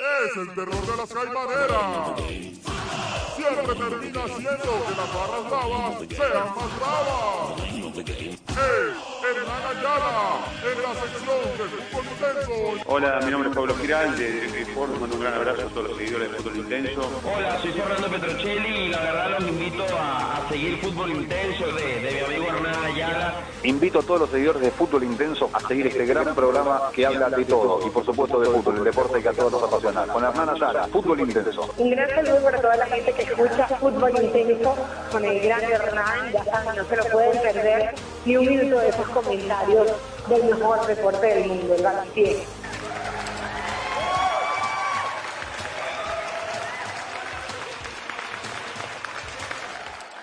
es el terror de las caimaneras. Siempre termina haciendo que las barras bravas sean más bravas. Es Hernán Ayala en la sección de fútbol intenso. Hola, mi nombre es Pablo Giral de Report. Mando un gran abrazo a todos los seguidores de Fútbol Intenso. Hola, soy Fernando Petrocelli y la verdad los invito a, a seguir Fútbol Intenso de, de mi amigo Hernán Ayala. Invito a todos los seguidores de Fútbol Intenso a seguir este gran programa que habla de todo y por supuesto de fútbol, el deporte que a todos nos apasiona. Con Hernán Ayala, Fútbol Intenso. Un gran saludo para toda la gente que escucha Fútbol Intenso con el gran Hernán. Ya saben, no se lo pueden perder ni un minuto de esos comentarios del mejor deporte del mundo, el balompié.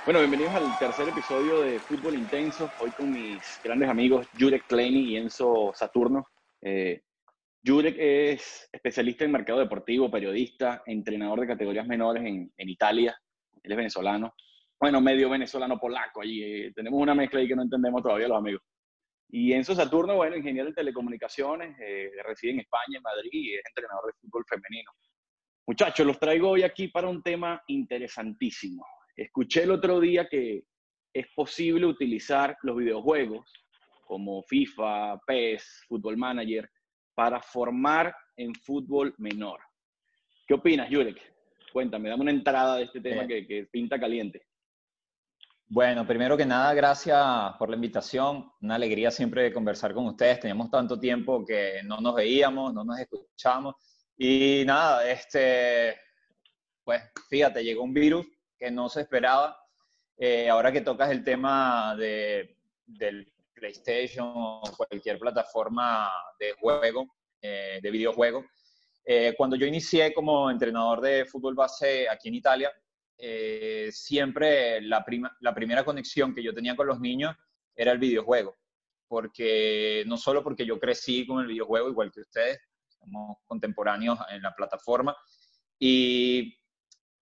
Bueno, bienvenidos al tercer episodio de Fútbol Intenso. Hoy con mis grandes amigos Jurek Kleini y Enzo Saturno. Eh, Jurek es especialista en mercado deportivo, periodista, entrenador de categorías menores en, Italia. Él es venezolano. Bueno, medio venezolano-polaco allí. eh, tenemos una mezcla ahí que no entendemos todavía los amigos. Y Enzo Saturno, bueno, ingeniero de telecomunicaciones, eh, reside en España, en Madrid, y es entrenador de fútbol femenino. Muchachos, los traigo hoy aquí para un tema interesantísimo. Escuché el otro día que es posible utilizar los videojuegos como FIFA, PES, Football Manager, para formar en fútbol menor. ¿Qué opinas, Jurek? Cuéntame, dame una entrada de este tema Eh. que, que pinta caliente. Bueno, primero que nada, gracias por la invitación. Una alegría siempre conversar con ustedes. Teníamos tanto tiempo que no nos veíamos, no nos escuchamos. Y nada, este, pues fíjate, llegó un virus que no se esperaba. Eh, ahora que tocas el tema de, del PlayStation o cualquier plataforma de juego, eh, de videojuego, eh, cuando yo inicié como entrenador de fútbol base aquí en Italia, eh, siempre la, prima- la primera conexión que yo tenía con los niños era el videojuego. Porque no solo porque yo crecí con el videojuego, igual que ustedes, somos contemporáneos en la plataforma, y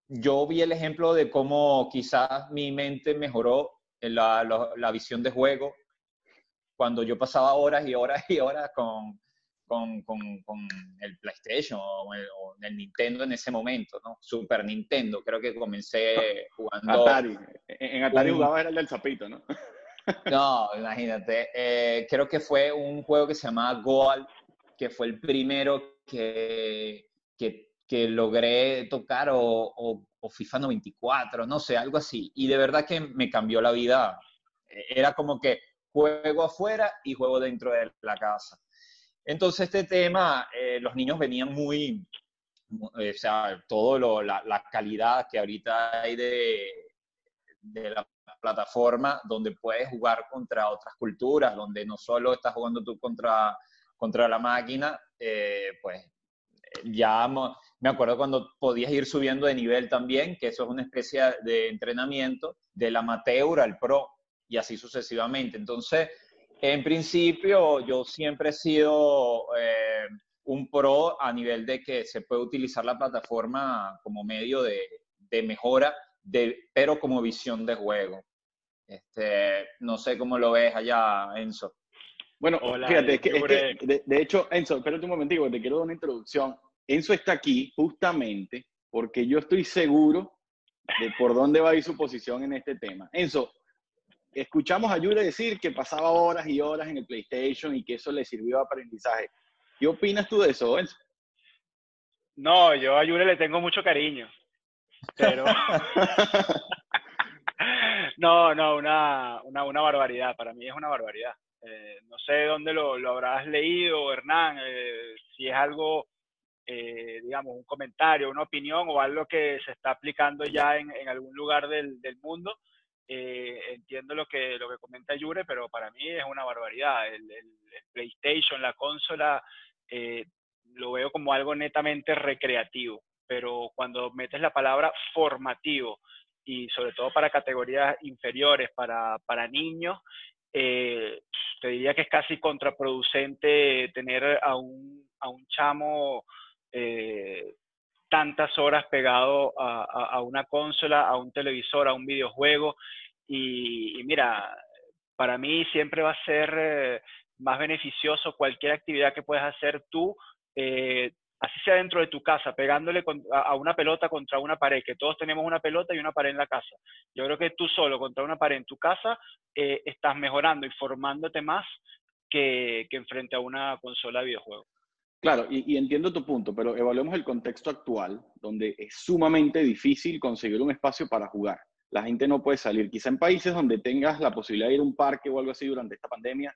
yo vi el ejemplo de cómo quizás mi mente mejoró la, la- la visión de juego cuando yo pasaba horas y horas y horas con, con, con- con el PlayStation o el, o el Nintendo en ese momento, ¿no? Super Nintendo, creo que comencé jugando... Atari. En, Atari un- jugaba era el del zapito, ¿no? No, imagínate. eh, creo que fue un juego que se llamaba Goal, que fue el primero que, que, que logré tocar, o, o- o FIFA 94, no sé, algo así. Y de verdad que me cambió la vida. Eh, Era como que juego afuera y juego dentro de la casa. Entonces este tema, eh, los niños venían muy, mu- eh, o sea, todo lo, la, la calidad que ahorita hay de, de la plataforma donde puedes jugar contra otras culturas, donde no solo estás jugando tú contra, contra la máquina, eh, pues ya me acuerdo cuando podías ir subiendo de nivel también, que eso es una especie de entrenamiento del amateur al pro y así sucesivamente. Entonces, en principio, yo siempre he sido eh, un pro a nivel de que se puede utilizar la plataforma como medio de, de mejora, de, pero como visión de juego. Este, no sé cómo lo ves allá, Enzo. Bueno, Hola, fíjate, es que, es que, de, de hecho, Enzo, espérate un momentico, porque te quiero dar una introducción. Enzo está aquí justamente porque yo estoy seguro de por dónde va a ir su posición en este tema. Enzo, escuchamos a Yuri decir que pasaba horas y horas en el PlayStation y que eso le sirvió de aprendizaje. ¿Qué opinas tú de eso, Enzo? No, yo a Yure le tengo mucho cariño. Pero. no, no, una, una, una barbaridad. Para mí es una barbaridad. Eh, no sé dónde lo, lo habrás leído, Hernán, eh, si es algo, eh, digamos, un comentario, una opinión o algo que se está aplicando ya en, en algún lugar del, del mundo. Eh, entiendo lo que, lo que comenta Yure, pero para mí es una barbaridad. El, PlayStation, la consola, eh, lo veo como algo netamente recreativo, pero cuando metes la palabra formativo y sobre todo para categorías inferiores, para, para niños, eh, te diría que es casi contraproducente tener a un, a un chamo eh, tantas horas pegado a, a- a una consola, a un televisor, a un videojuego. Y, y mira, para mí siempre va a ser eh, más beneficioso cualquier actividad que puedas hacer tú eh, así sea dentro de tu casa, pegándole a una pelota contra una pared, que todos tenemos una pelota y una pared en la casa. Yo creo que tú solo contra una pared en tu casa eh, estás mejorando y formándote más que, que a una consola de videojuegos. Claro, y, entiendo tu punto, pero evaluemos el contexto actual, donde es sumamente difícil conseguir un espacio para jugar. La gente no puede salir. Quizá en países donde tengas la posibilidad de ir a un parque o algo así durante esta pandemia,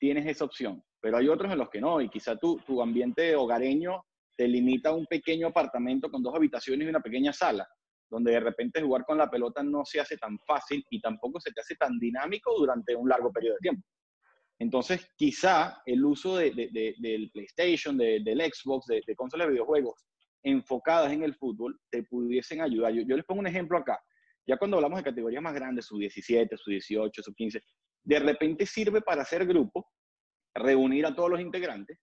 tienes esa opción, pero hay otros en los que no, y quizá tu, tu ambiente hogareño te limita a un pequeño apartamento con dos habitaciones y una pequeña sala, donde de repente jugar con la pelota no se hace tan fácil y tampoco se te hace tan dinámico durante un largo periodo de tiempo. Entonces, quizá el uso de, del PlayStation, del Xbox, de, consolas de videojuegos enfocadas en el fútbol, te pudiesen ayudar. Yo, yo, les pongo un ejemplo acá. Ya cuando hablamos de categorías más grandes, su 17, su 18, su 15, de repente sirve para hacer grupo, reunir a todos los integrantes,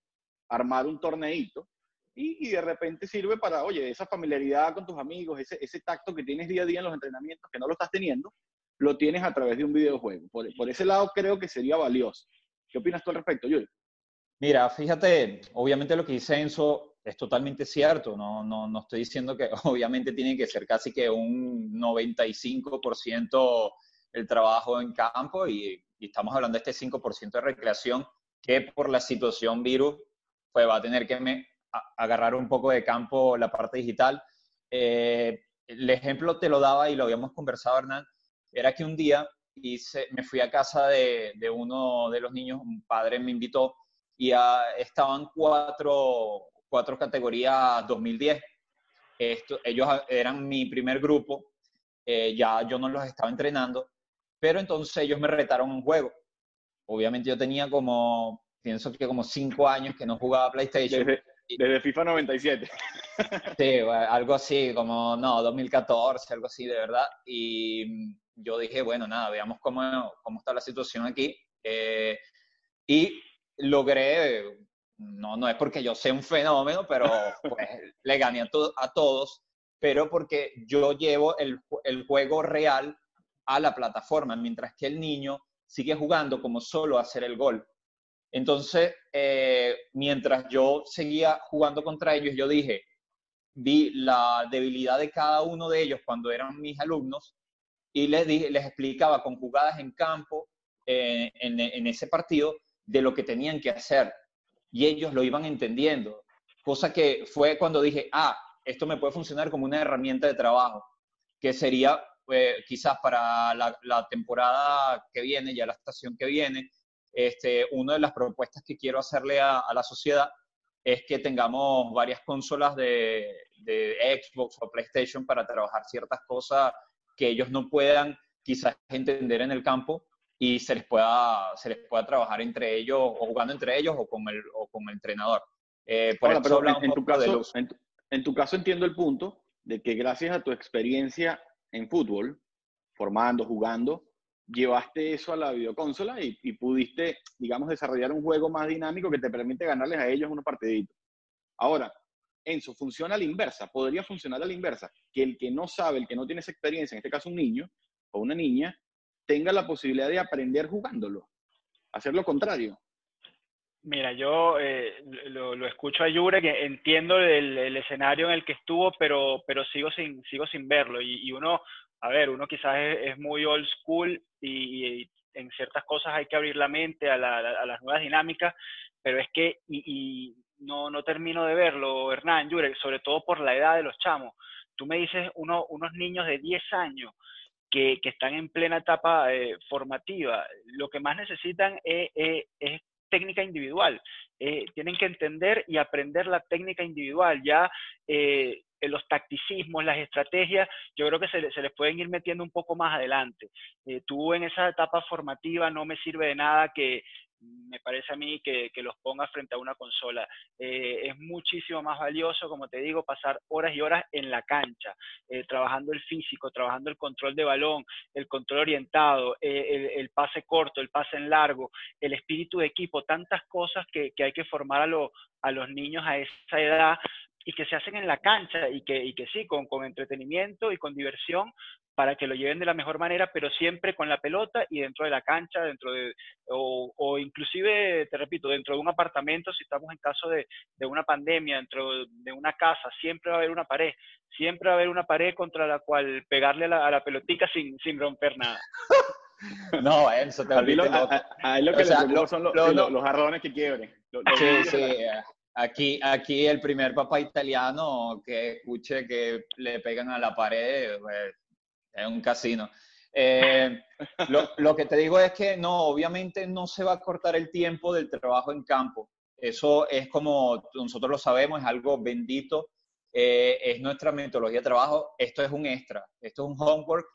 armar un torneito y, de repente sirve para, oye, esa familiaridad con tus amigos, ese, tacto que tienes día a día en los entrenamientos, que no lo estás teniendo, lo tienes a través de un videojuego. Por ese lado creo que sería valioso. ¿Qué opinas tú al respecto, Yuri? Mira, fíjate, obviamente lo que dice Enzo es totalmente cierto. No, no, no estoy diciendo que obviamente tiene que ser casi que un 95% el trabajo en campo y, estamos hablando de este 5% de recreación que por la situación virus pues va a tener que me, agarrar un poco de campo la parte digital. Eh, el ejemplo te lo daba y lo habíamos conversado, Hernán, era que un día hice, me fui a casa de, de, uno de los niños, un padre me invitó y estaban cuatro, cuatro categorías 2010. Esto, ellos eran mi primer grupo, eh, ya yo no los estaba entrenando, pero entonces ellos me retaron un juego. Obviamente yo tenía como, pienso que como cinco años que no jugaba PlayStation. Desde, FIFA 97. Sí, algo así, como, no, 2014, algo así, de verdad. Y yo dije, bueno, nada, veamos cómo, cómo está la situación aquí. Eh, y logré, no, no es porque yo sea un fenómeno, pero pues le gané a, a todos, pero porque yo llevo el, el, juego real a la plataforma, mientras que el niño sigue jugando como solo hacer el gol. Entonces, eh, mientras yo seguía jugando contra ellos, yo dije, vi la debilidad de cada uno de ellos cuando eran mis alumnos y les, les explicaba con jugadas en campo eh, en, ese partido de lo que tenían que hacer. Y ellos lo iban entendiendo. Cosa que fue cuando dije, ah, esto me puede funcionar como una herramienta de trabajo, que sería eh, quizás para la, temporada que viene, ya la estación que viene, este, una de las propuestas que quiero hacerle a, la sociedad es que tengamos varias consolas de, de, Xbox o PlayStation para trabajar ciertas cosas que ellos no puedan quizás entender en el campo y se les pueda, se les pueda trabajar entre ellos o jugando entre ellos o con el, o con el entrenador. Eh, por pero en, tu caso, en, tu, caso entiendo el punto de que gracias a tu experiencia en fútbol, formando, jugando, llevaste eso a la videoconsola y, y, pudiste, digamos, desarrollar un juego más dinámico que te permite ganarles a ellos unos partiditos. Ahora, Enzo, funciona a la inversa, podría funcionar a la inversa, que el que no sabe, el que no tiene esa experiencia, en este caso un niño o una niña, tenga la posibilidad de aprender jugándolo, hacer lo contrario. Mira, yo eh, lo, escucho a Yure, que entiendo el, escenario en el que estuvo, pero, pero sigo, sin, sigo sin verlo. Y, uno, a ver, uno quizás es, muy old school y, en ciertas cosas hay que abrir la mente a, las nuevas dinámicas, pero es que, y, no, no termino de verlo, Hernán, sobre todo por la edad de los chamos. Tú me dices uno, unos niños de 10 años que, que están en plena etapa eh, formativa, lo que más necesitan es, técnica individual. Eh, tienen que entender y aprender la técnica individual. Ya eh, los tacticismos, las estrategias, yo creo que se, se, les pueden ir metiendo un poco más adelante. tú en esa etapa formativa no me sirve de nada que me parece a mí que, los pongas frente a una consola. Eh, es muchísimo más valioso, como te digo, pasar horas y horas en la cancha, eh, trabajando el físico, trabajando el control de balón, el control orientado, eh, el, pase corto, el pase en largo, el espíritu de equipo, tantas cosas que, hay que formar a, a los niños a esa edad y que se hacen en la cancha y que, y que sí, con, con entretenimiento y con diversión para que lo lleven de la mejor manera, pero siempre con la pelota y dentro de la cancha, dentro de, o, o inclusive, te repito, dentro de un apartamento, si estamos en caso de, de, una pandemia, dentro de una casa, siempre va a haber una pared, siempre va a haber una pared contra la cual pegarle a la, a la pelotica sin, sin romper nada. No, eso te a, lo, a, a, lo que o sea, lo, son los, lo, los, los jarrones que quiebren. Sí, sí. Aquí, aquí el primer papá italiano que escuche que le pegan a la pared, pues, es un casino. Eh, lo, que te digo es que no, obviamente no se va a cortar el tiempo del trabajo en campo. Eso es como nosotros lo sabemos, es algo bendito, eh, es nuestra metodología de trabajo. Esto es un extra, esto es un homework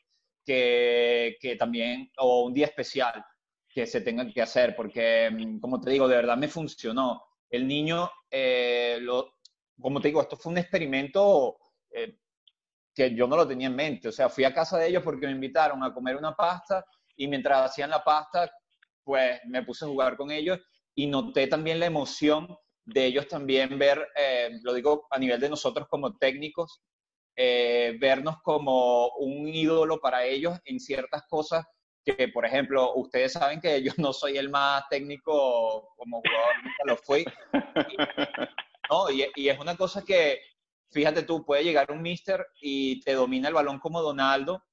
que, que también, o un día especial que se tenga que hacer, porque mm, como te digo, de verdad me funcionó. El niño, eh, lo, como te digo, esto fue un experimento que yo no lo tenía en mente. O sea, fui a casa de ellos porque me invitaron a comer una pasta y mientras hacían la pasta, pues me puse a jugar con ellos y noté también la emoción de ellos también ver, eh, lo digo a nivel de nosotros como técnicos, eh, vernos como un ídolo para ellos en ciertas cosas que, por ejemplo, ustedes saben que yo no soy el más técnico como jugador, nunca lo fui. Y, no, y, y, es una cosa que, fíjate tú, puede llegar un mister y te domina el balón como Donaldo,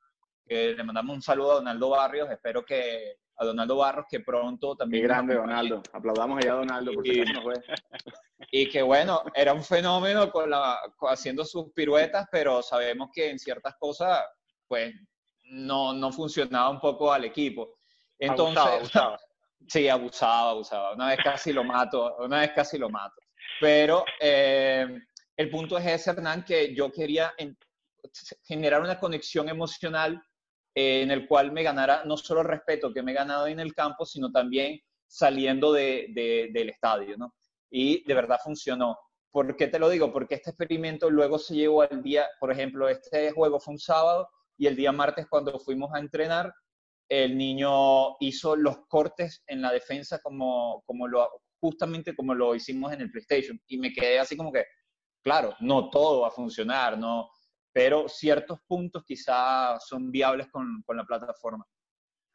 que le mandamos un saludo a Donaldo Barrios, espero que a Donaldo Barros que pronto también... Qué grande Donaldo, aplaudamos allá a Donaldo por y, no fue. y que bueno, era un fenómeno con la, haciendo sus piruetas, pero sabemos que en ciertas cosas, pues, no, no funcionaba un poco al equipo. Entonces, abusaba, abusaba. sí, abusaba, abusaba. Una vez casi lo mato, una vez casi lo mato. Pero eh, el punto es ese, Hernán, que yo quería en, generar una conexión emocional eh, en el cual me ganara no solo el respeto que me he ganado en el campo, sino también saliendo de, de, del estadio, ¿no? Y de verdad funcionó. ¿Por qué te lo digo? Porque este experimento luego se llevó al día, por ejemplo, este juego fue un sábado y el día martes cuando fuimos a entrenar, el niño hizo los cortes en la defensa como, como lo, justamente como lo hicimos en el PlayStation. Y me quedé así como que, claro, no todo va a funcionar, no, pero ciertos puntos quizás son viables con, con la plataforma.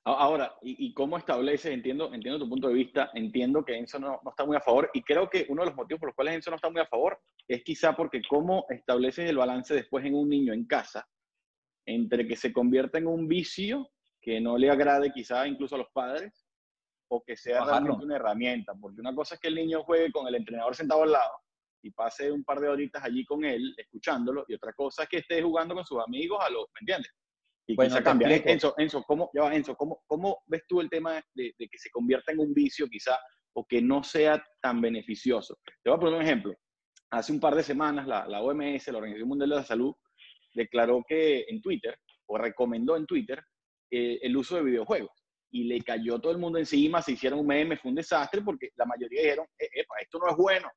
Ahora, ¿y, ¿y, cómo estableces? Entiendo, entiendo tu punto de vista, entiendo que Enzo no, no, está muy a favor y creo que uno de los motivos por los cuales Enzo no está muy a favor es quizá porque cómo estableces el balance después en un niño en casa entre que se convierta en un vicio que no le agrade quizá incluso a los padres o que sea Bajarlo. realmente una herramienta, porque una cosa es que el niño juegue con el entrenador sentado al lado y pase un par de horitas allí con él, escuchándolo, y otra cosa es que esté jugando con sus amigos a los, ¿me entiendes? Y Bueno, quizá cambia. Enzo, Enzo, ¿cómo, ya va, Enzo, ¿cómo, ¿cómo ves tú el tema de, de que se convierta en un vicio quizá o que no sea tan beneficioso? Te voy a poner un ejemplo. Hace un par de semanas la, la OMS, la Organización Mundial de la Salud, declaró que en Twitter, o recomendó en Twitter, eh, el uso de videojuegos. Y le cayó todo el mundo encima, se hicieron un meme, fue un desastre porque la mayoría dijeron, "Eh, esto no es bueno,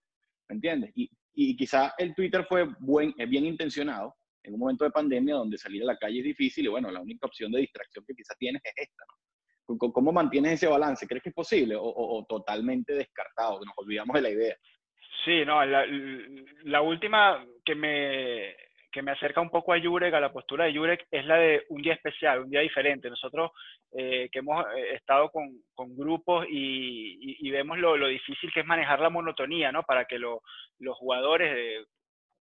¿me entiendes? Y, y quizá el Twitter fue buen, eh, bien intencionado en un momento de pandemia donde salir a la calle es difícil y bueno, la única opción de distracción que quizás tienes es esta, ¿no? ¿Cómo- ¿Cómo mantienes ese balance? ¿Crees que es posible o, totalmente descartado? que Nos olvidamos de la idea. Sí, no, la última que me, que me acerca un poco a Jurek, a la postura de Jurek, es la de un día especial, un día diferente. Nosotros eh, que hemos eh, estado con, grupos y, vemos lo, difícil que es manejar la monotonía, ¿no? Para que lo- los jugadores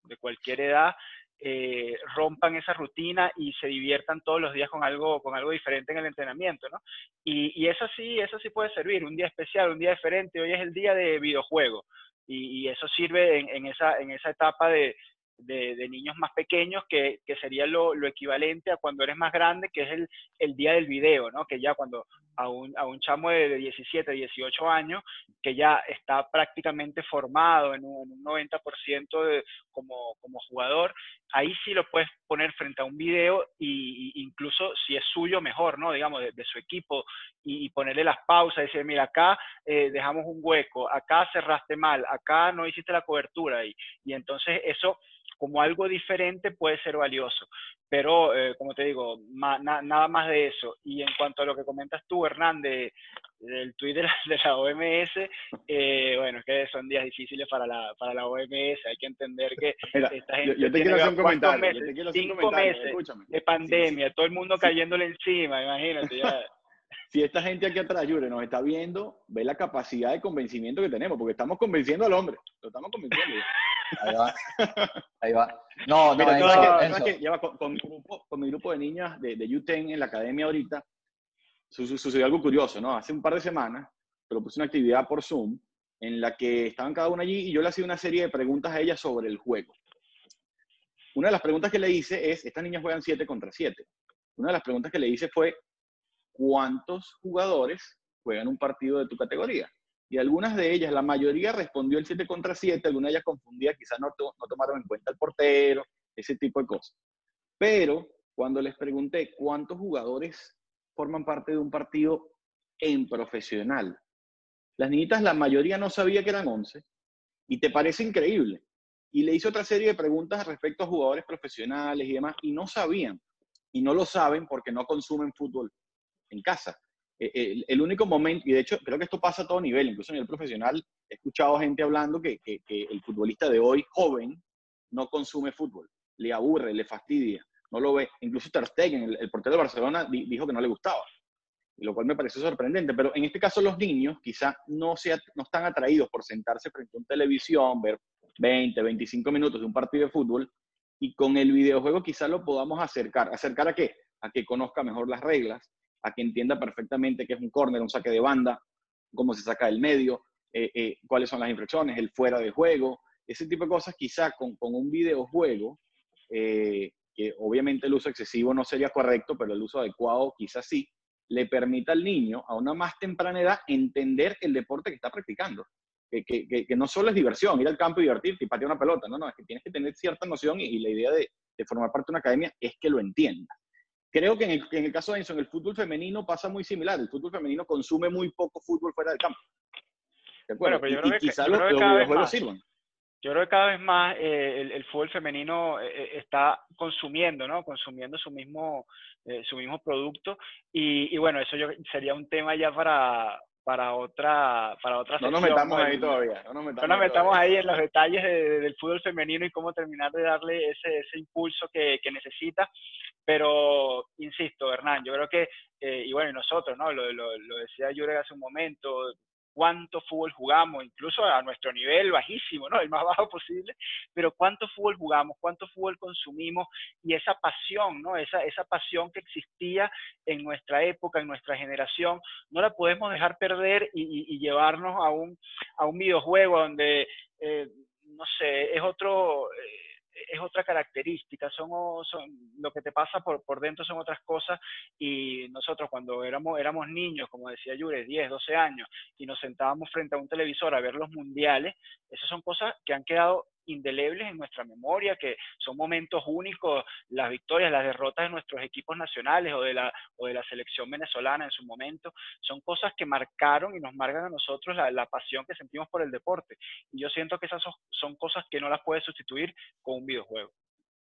de, cualquier edad eh, rompan esa rutina y se diviertan todos los días con algo, con algo diferente en el entrenamiento, ¿no? Y, eso sí, eso sí puede servir, un día especial, un día diferente. Hoy es el día de videojuego y, eso sirve en esa, en esa etapa de, de, de niños más pequeños que, que sería lo, lo equivalente a cuando eres más grande, que es el, el día del video, ¿no? Que ya cuando a un, a un chamo de, de 17, 18 años, que ya está prácticamente formado en un, en un 90% de, como, como jugador, ahí sí lo puedes poner frente a un video y, incluso si es suyo mejor, ¿no? Digamos, de, su equipo y, y ponerle las pausas, decir, mira, acá eh, dejamos un hueco, acá cerraste mal, acá no hiciste la cobertura y, y entonces eso como algo diferente puede ser valioso. Pero, eh, como te digo, ma- na- nada más de eso. Y en cuanto a lo que comentas tú, Hernán, de, el tweet de la, de la OMS, eh, bueno, es que son días difíciles para la, para la OMS, hay que entender que Mira, esta yo, gente yo te tiene quiero hacer un ¿cuántos comentario. yo meses? te quiero hacer un cinco meses escúchame. de pandemia, todo el mundo cayéndole encima, imagínate, ya. Si esta gente aquí atrás, Yure, nos está viendo, ve la capacidad de convencimiento que tenemos, porque estamos convenciendo al hombre. Lo estamos convenciendo. Ahí va. Ahí va. No, no, Enzo, que- Enzo. que lleva con, con mi grupo, con mi grupo de niñas de, de UTEN en la academia ahorita, su- su- sucedió algo curioso, ¿no? Hace un par de semanas propuse una actividad por Zoom en la que estaban cada una allí y yo le hacía una serie de preguntas a ellas sobre el juego. Una de las preguntas que le hice es, estas niñas juegan 7 contra 7. Una de las preguntas que le hice fue, ¿cuántos jugadores juegan un partido de tu categoría? Y algunas de ellas, la mayoría respondió el 7 contra 7, algunas de ellas confundía, quizás no, no tomaron en cuenta el portero, ese tipo de cosas. Pero cuando les pregunté cuántos jugadores forman parte de un partido en profesional, las niñitas, la mayoría no sabía que eran 11, y te parece increíble. Y le hice otra serie de preguntas respecto a jugadores profesionales y demás, y no sabían. Y no lo saben porque no consumen fútbol en casa. Eh, El, único momento, y de hecho creo que esto pasa a todo nivel, incluso a nivel profesional, he escuchado gente hablando que, que- el futbolista de hoy, joven, no consume fútbol, le aburre, le fastidia, no lo ve. Incluso Ter Stegen, el, portero de Barcelona, di- dijo que no le gustaba, lo cual me pareció sorprendente. Pero en este caso los niños quizá no, se, no están atraídos por sentarse frente a una televisión, ver 20, 25 minutos de un partido de fútbol, y con el videojuego quizá lo podamos acercar. ¿Acercar a qué? A que conozca mejor las reglas, a que entienda perfectamente qué es un córner, un saque de banda, cómo se saca del medio, eh, eh, cuáles son las infracciones, el fuera de juego, ese tipo de cosas quizá con, un videojuego, eh, que obviamente el uso excesivo no sería correcto, pero el uso adecuado quizás sí, le permita al niño a una más temprana edad entender el deporte que está practicando. Que, no solo es diversión, ir al campo y divertirte y patear una pelota, no, no, es que tienes que tener cierta noción y, la idea de, de formar parte de una academia es que lo entienda. Creo que en el, que en el caso de Enzo, en el fútbol femenino pasa muy similar. El fútbol femenino consume muy poco fútbol fuera del campo. ¿De acuerdo? Bueno, pero yo y, creo que- quizá yo los, creo que los cada vez más. sirvan. Yo creo que cada vez más eh, el, el fútbol femenino eh, eh, está consumiendo, ¿no? Consumiendo su mismo, eh, su mismo producto. Y, y bueno, eso yo, sería un tema ya para, para otra, para otra No nos metamos ahí todavía. No nos metamos, no nos ahí metamos todavía. ahí en los detalles de- del fútbol femenino y cómo terminar de darle ese, ese impulso que, que necesita. Pero, insisto, Hernán, yo creo que, eh, y bueno, y nosotros, ¿no? Lo, lo, lo decía Jurek hace un momento, cuánto fútbol jugamos, incluso a nuestro nivel bajísimo, ¿no? El más bajo posible, pero cuánto fútbol jugamos, cuánto fútbol consumimos y esa pasión, ¿no? Esa, esa pasión que existía en nuestra época, en nuestra generación, no la podemos dejar perder y, llevarnos a un, a un videojuego donde, eh, no sé, es otro... eh, es otra característica, son, son lo que te pasa por, por dentro son otras cosas y nosotros cuando éramos, éramos niños, como decía Yure, 10, 12 años, y nos sentábamos frente a un televisor a ver los mundiales, esas son cosas que han quedado indelebles en nuestra memoria, que son momentos únicos, las victorias, las derrotas de nuestros equipos nacionales o de la, o de la selección venezolana en su momento, son cosas que marcaron y nos marcan a nosotros la, la pasión que sentimos por el deporte. Y yo siento que esas son, son cosas que no las puedes sustituir con un videojuego.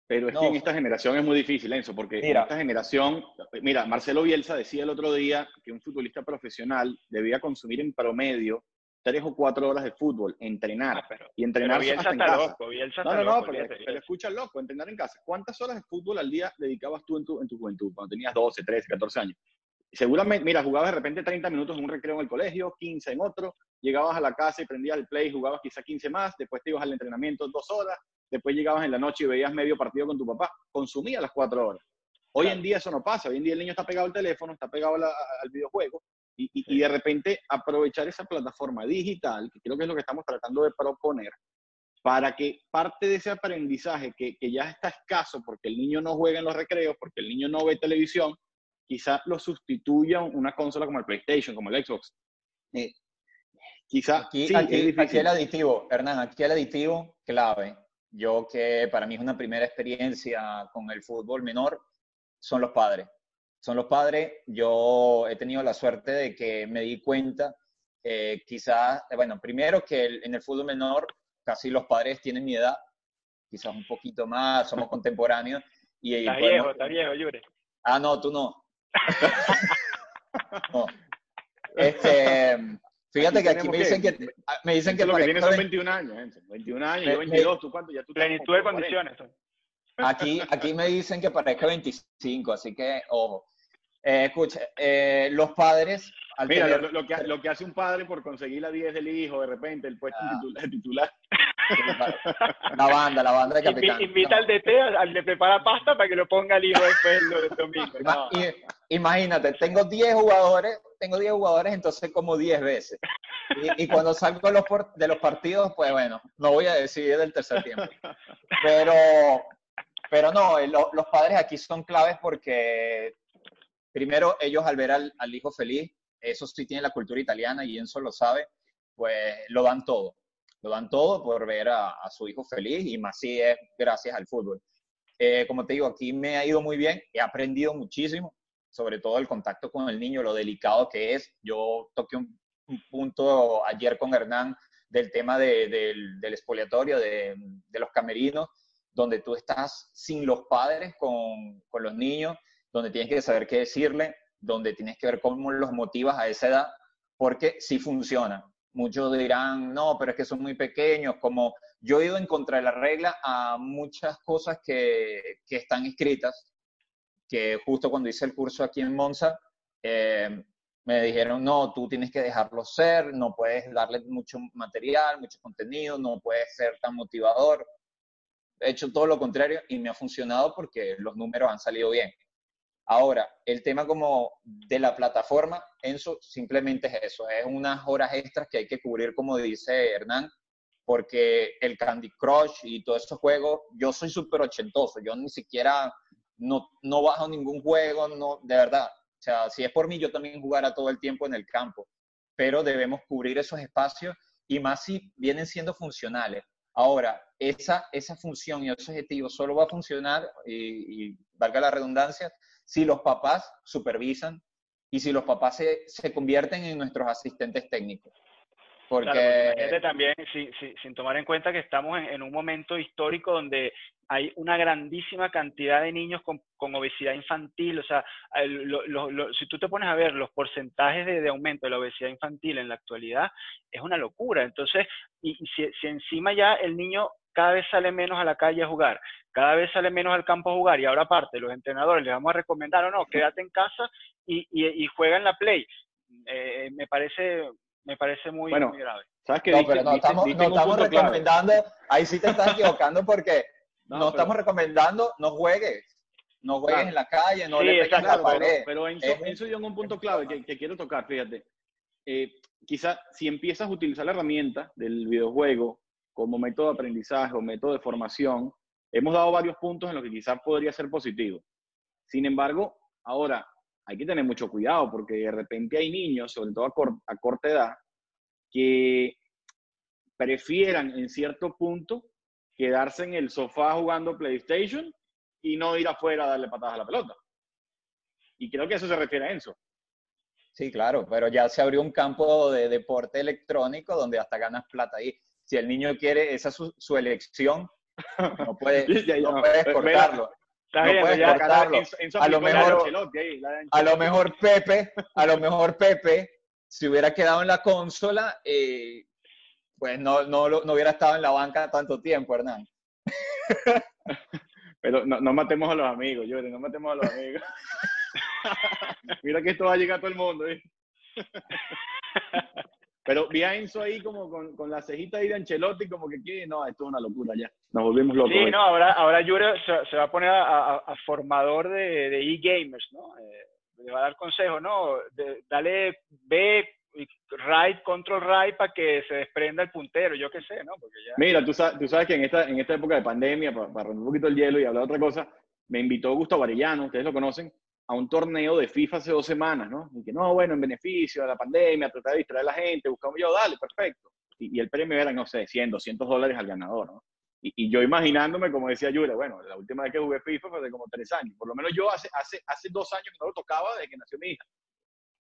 Pero es No. que en esta generación es muy difícil, Enzo, porque en esta generación, mira, Marcelo Bielsa decía el otro día que un futbolista profesional debía consumir en promedio tres o cuatro horas de fútbol, entrenar Ah, pero, y pero entrenar Bielsa hasta en está casa. loco, No, no, no, loco, pero, pero escucha loco, entrenar en casa. ¿Cuántas horas de fútbol al día dedicabas tú en tu, en tu juventud, cuando tenías 12, 13, 14 años? Seguramente, mira, jugabas de repente 30 minutos en un recreo en el colegio, 15 en otro, llegabas a la casa y prendías el play, jugabas quizá 15 más, después te ibas al entrenamiento dos horas, después llegabas en la noche y veías medio partido con tu papá, consumías las cuatro horas. Hoy en día eso no pasa, hoy en día el niño está pegado al teléfono, está pegado la- al videojuego y, y- y de repente aprovechar esa plataforma digital, que creo que es lo que estamos tratando de proponer, para que parte de ese aprendizaje que, que ya está escaso porque el niño no juega en los recreos, porque el niño no ve televisión, quizás lo sustituya una consola como el PlayStation, como el Xbox. Eh, quizá Aquí, sí, aquí- aquí el aditivo, Hernán, aquí el aditivo clave, yo que para mí es una primera experiencia con el fútbol menor, son los padres. Son los padres, yo he tenido la suerte de que me di cuenta, eh, quizás, eh, bueno, primero que el- en el fútbol menor casi los padres tienen mi edad, quizás un poquito más, somos contemporáneos. Y, Está podemos- viejo, está viejo, Yure. Ah, no, tú no. No. Este, fíjate que aquí me dicen que- que, me dicen que lo que tienes son de- 21 años, Enzo. 21 años, Me- yo 22, ¿tú cuánto? Ya tú Plenitud de por 40. condiciones. Aquí, aquí me dicen que parezca 25, así que ojo. Eh, escucha, eh, los padres, al Mira, tener- lo, lo que, lo que hace un padre por conseguir la 10 del hijo, de repente, el puesto Ah. titular, titular. la banda, la banda de capitán. invita al DT, al al de prepara pasta para que lo ponga el hijo después del domingo. No. imagínate, tengo 10 jugadores, tengo 10 jugadores, entonces como 10 veces. Y, y cuando salgo de los, por- de los partidos, pues bueno, no voy a decidir del tercer tiempo. Pero, pero no, eh, lo- los padres aquí son claves porque primero ellos al ver al, al hijo feliz, eso sí tiene la cultura italiana y Enzo lo sabe, pues lo dan todo. Lo dan todo por ver a, su hijo feliz y más si es gracias al fútbol. Eh, como te digo, aquí me ha ido muy bien, he aprendido muchísimo, sobre todo el contacto con el niño, lo delicado que es. Yo toqué un, un punto ayer con Hernán del tema de- del, del expoliatorio, de, de los camerinos, donde tú estás sin los padres con, con los niños, donde tienes que saber qué decirle, donde tienes que ver cómo los motivas a esa edad, porque sí funciona. Muchos dirán, no, pero es que son muy pequeños, como yo he ido en contra de la regla a muchas cosas que, que están escritas, que justo cuando hice el curso aquí en Monza, eh, me dijeron, no, tú tienes que dejarlo ser, no puedes darle mucho material, mucho contenido, no puedes ser tan motivador. He hecho todo lo contrario y me ha funcionado porque los números han salido bien. Ahora, el tema como de la plataforma, Enzo, simplemente es eso, es unas horas extras que hay que cubrir, como dice Hernán, porque el Candy Crush y todos esos juegos, yo soy súper ochentoso, yo ni siquiera, no, no bajo ningún juego, no, de verdad. O sea, si es por mí, yo también jugara todo el tiempo en el campo, pero debemos cubrir esos espacios y más si vienen siendo funcionales. Ahora, esa, esa función y ese objetivo solo va a funcionar, y, y valga la redundancia, si los papás supervisan y si los papás se, se convierten en nuestros asistentes técnicos. Porque, Claro, porque también, si- si- sin tomar en cuenta que estamos en, en un momento histórico donde hay una grandísima cantidad de niños con, con obesidad infantil, o sea, el- lo- lo- lo- si tú te pones a ver los porcentajes de, de aumento de la obesidad infantil en la actualidad, es una locura. Entonces, y, y si, si encima ya el niño cada vez sale menos a la calle a jugar, cada vez sale menos al campo a jugar, y ahora aparte, los entrenadores les vamos a recomendar o no, quédate en casa y, y, y juega en la play. Eh, me parece me parece muy, Bueno, muy grave. ¿Sabes qué? no, pero no estamos, no estamos punto clave. recomendando, ahí sí te estás equivocando porque no, No, pero- estamos recomendando, no juegues, no juegues Claro. en la calle, no Sí, le pegues la Claro, pero, pared. pero Enzo, Es un- Enzo dio en un punto clave que, que quiero tocar, fíjate. Eh, quizá si empiezas a utilizar la herramienta del videojuego como método de aprendizaje o método de formación, hemos dado varios puntos en los que quizás podría ser positivo. Sin embargo, ahora hay que tener mucho cuidado porque de repente hay niños, sobre todo a, cor- a corta edad, que prefieran en cierto punto quedarse en el sofá jugando PlayStation y no ir afuera a darle patadas a la pelota. Y creo que eso se refiere a Enzo. Sí, claro, pero ya se abrió un campo de deporte electrónico donde hasta ganas plata ahí. Si el niño quiere, esa es su, su elección, no puedes, no puedes cortarlo. No puedes cortarlo. A lo mejor- A lo mejor Pepe, a lo mejor Pepe, si hubiera quedado en la consola, eh, pues no, no, no hubiera estado en la banca tanto tiempo, Hernán. Pero no, no matemos a los amigos, Yuri, no matemos a los amigos. Mira que esto va a llegar a todo el mundo. ¿eh? Pero vi a Enzo ahí como con, con la cejita ahí de Ancelotti, como que ¿qué? no, esto es una locura ya. Nos volvimos locos. Sí, hoy. no, ahora, ahora Yure se, se va a poner a, a- a formador de, de e-gamers, ¿no? Eh, le va a dar consejos, ¿no? De- dale B, y right, control right para que se desprenda el puntero, yo qué sé, ¿no? Porque ya... Mira, tú sabes, tú sabes que en esta, en esta época de pandemia, para, romper un poquito el hielo y hablar de otra cosa, me invitó Gustavo Arellano, ustedes lo conocen, a un torneo de FIFA hace dos semanas, ¿no? Y que no, bueno, en beneficio de la pandemia, tratar de distraer a la gente, buscamos yo, dale, perfecto. Y, y el premio era, no sé, 100, 200 dólares al ganador, ¿no? Y, y yo imaginándome, como decía Yura, bueno, la última vez que jugué FIFA fue hace como tres años. Por lo menos yo hace, hace, hace dos años que no lo tocaba desde que nació mi hija.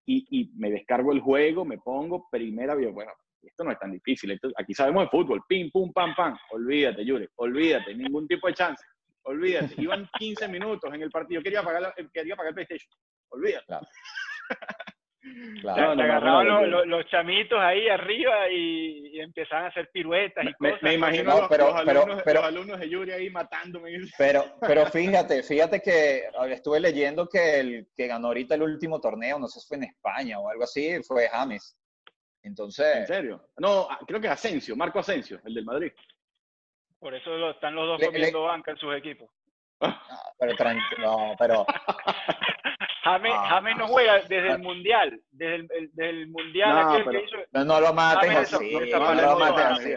Y, y me descargo el juego, me pongo primera. Bueno, esto no es tan difícil. Esto- aquí sabemos de fútbol. Pim, pum, pam, pam. Olvídate, Yure. Olvídate. Ningún tipo de chance. Olvídate. Iban 15 minutos en el partido. Quería pagar, la- quería pagar el PlayStation. Olvídate. Claro. Claro. agarraban los, los, chamitos ahí arriba y, y, empezaban a hacer piruetas y me, cosas. Me imagino los, pero, los, alumnos, pero, los alumnos de Yuri ahí matándome. Pero, pero fíjate, fíjate que estuve leyendo que el que ganó ahorita el último torneo, no sé si fue en España o algo así, fue James. Entonces. ¿En serio? No, creo que Asensio, Marco Asensio, el del Madrid. Por eso lo, están los dos le, comiendo le... banca en sus equipos. No, pero tranquilo, no, pero. James, ah, James no juega desde el mundial, desde el, desde el mundial no, aquel pero, que hizo. No, no lo maten así, no, no, lo maten así.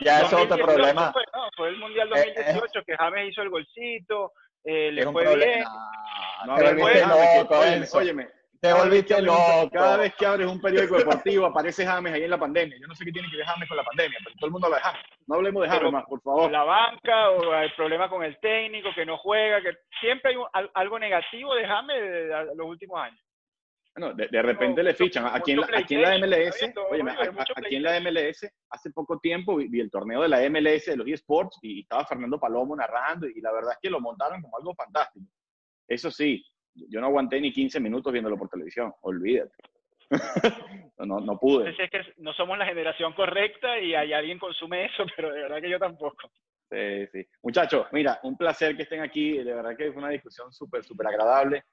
Ya es otro problema. Fue, no, fue el mundial 2018 eh, eh, que James hizo el golcito, eh, le fue bien. No, pero fue, loco, óyeme, te volviste loco. Cada vez que abres un periódico deportivo aparece James ahí en la pandemia. Yo no sé qué tiene que ver James con la pandemia, pero todo el mundo habla de James. No hablemos de James pero más, por favor. La banca o el problema con el técnico que no juega, que siempre hay un, algo negativo de James de, los últimos años. Bueno, de, de repente le fichan. Aquí en, la, aquí en la MLS, oye, aquí en la MLS, hace poco tiempo vi, vi, el torneo de la MLS de los eSports y estaba Fernando Palomo narrando y la verdad es que lo montaron como algo fantástico. Eso sí, yo no aguanté ni 15 minutos viéndolo por televisión, olvídate. no, no pude. Es que no somos la generación correcta y hay alguien consume eso, pero de verdad que yo tampoco. Sí, sí. Muchachos, mira, un placer que estén aquí. De verdad que fue una discusión súper, súper agradable.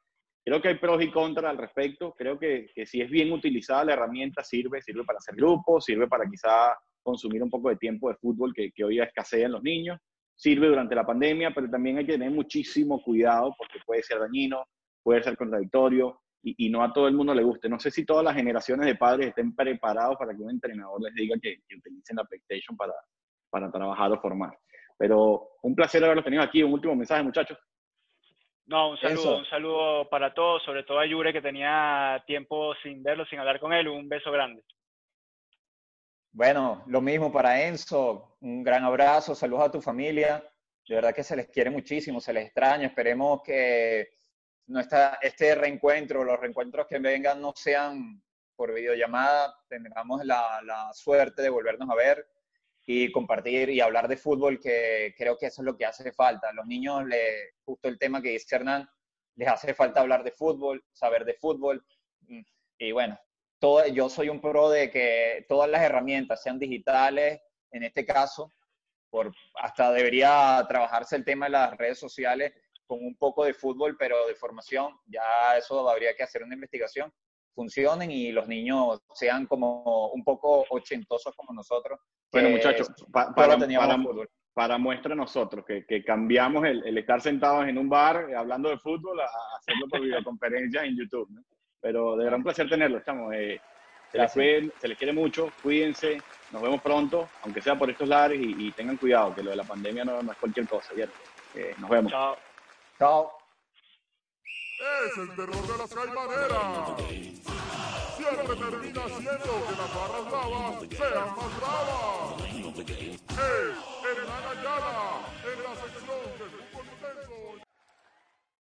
Creo que hay pros y contras al respecto. Creo que, que, si es bien utilizada la herramienta, sirve. Sirve para hacer grupos, sirve para quizá consumir un poco de tiempo de fútbol que, que hoy escasea en los niños. Sirve durante la pandemia, pero también hay que tener muchísimo cuidado porque puede ser dañino, puede ser contradictorio y, y, no a todo el mundo le guste. No sé si todas las generaciones de padres estén preparados para que un entrenador les diga que, que utilicen la PlayStation para, para trabajar o formar. Pero un placer haberlo tenido aquí. Un último mensaje, muchachos. No, un saludo, Eso. un saludo para todos, sobre todo a Yure que tenía tiempo sin verlo, sin hablar con él. Un beso grande. Bueno, lo mismo para Enzo. Un gran abrazo, saludos a tu familia. De verdad que se les quiere muchísimo, se les extraña. Esperemos que nuestra, este reencuentro, los reencuentros que vengan no sean por videollamada, tengamos la, la, suerte de volvernos a ver y compartir y hablar de fútbol, que creo que eso es lo que hace falta. A los niños, le, justo el tema que dice Hernán, les hace falta hablar de fútbol, saber de fútbol. Y bueno, todo, yo soy un pro de que todas las herramientas sean digitales, en este caso, por, hasta debería trabajarse el tema de las redes sociales con un poco de fútbol, pero de formación, ya eso habría que hacer una investigación, funcionen y los niños sean como un poco ochentosos como nosotros. Bueno, muchachos, pa, para, para, para, muestra nosotros que, que cambiamos el, el, estar sentados en un bar eh, hablando de fútbol a, hacerlo por videoconferencia en YouTube. ¿no? Pero de un placer tenerlo, estamos. Eh, se, les cuiden, se les quiere mucho, cuídense, nos vemos pronto, aunque sea por estos lares, y, y tengan cuidado, que lo de la pandemia no, no es cualquier cosa. Eh, nos vemos. Chao. Es el terror de las caimaneras. Siempre termina siendo que las barras bravas sean más bravas. Es Hernán Ayala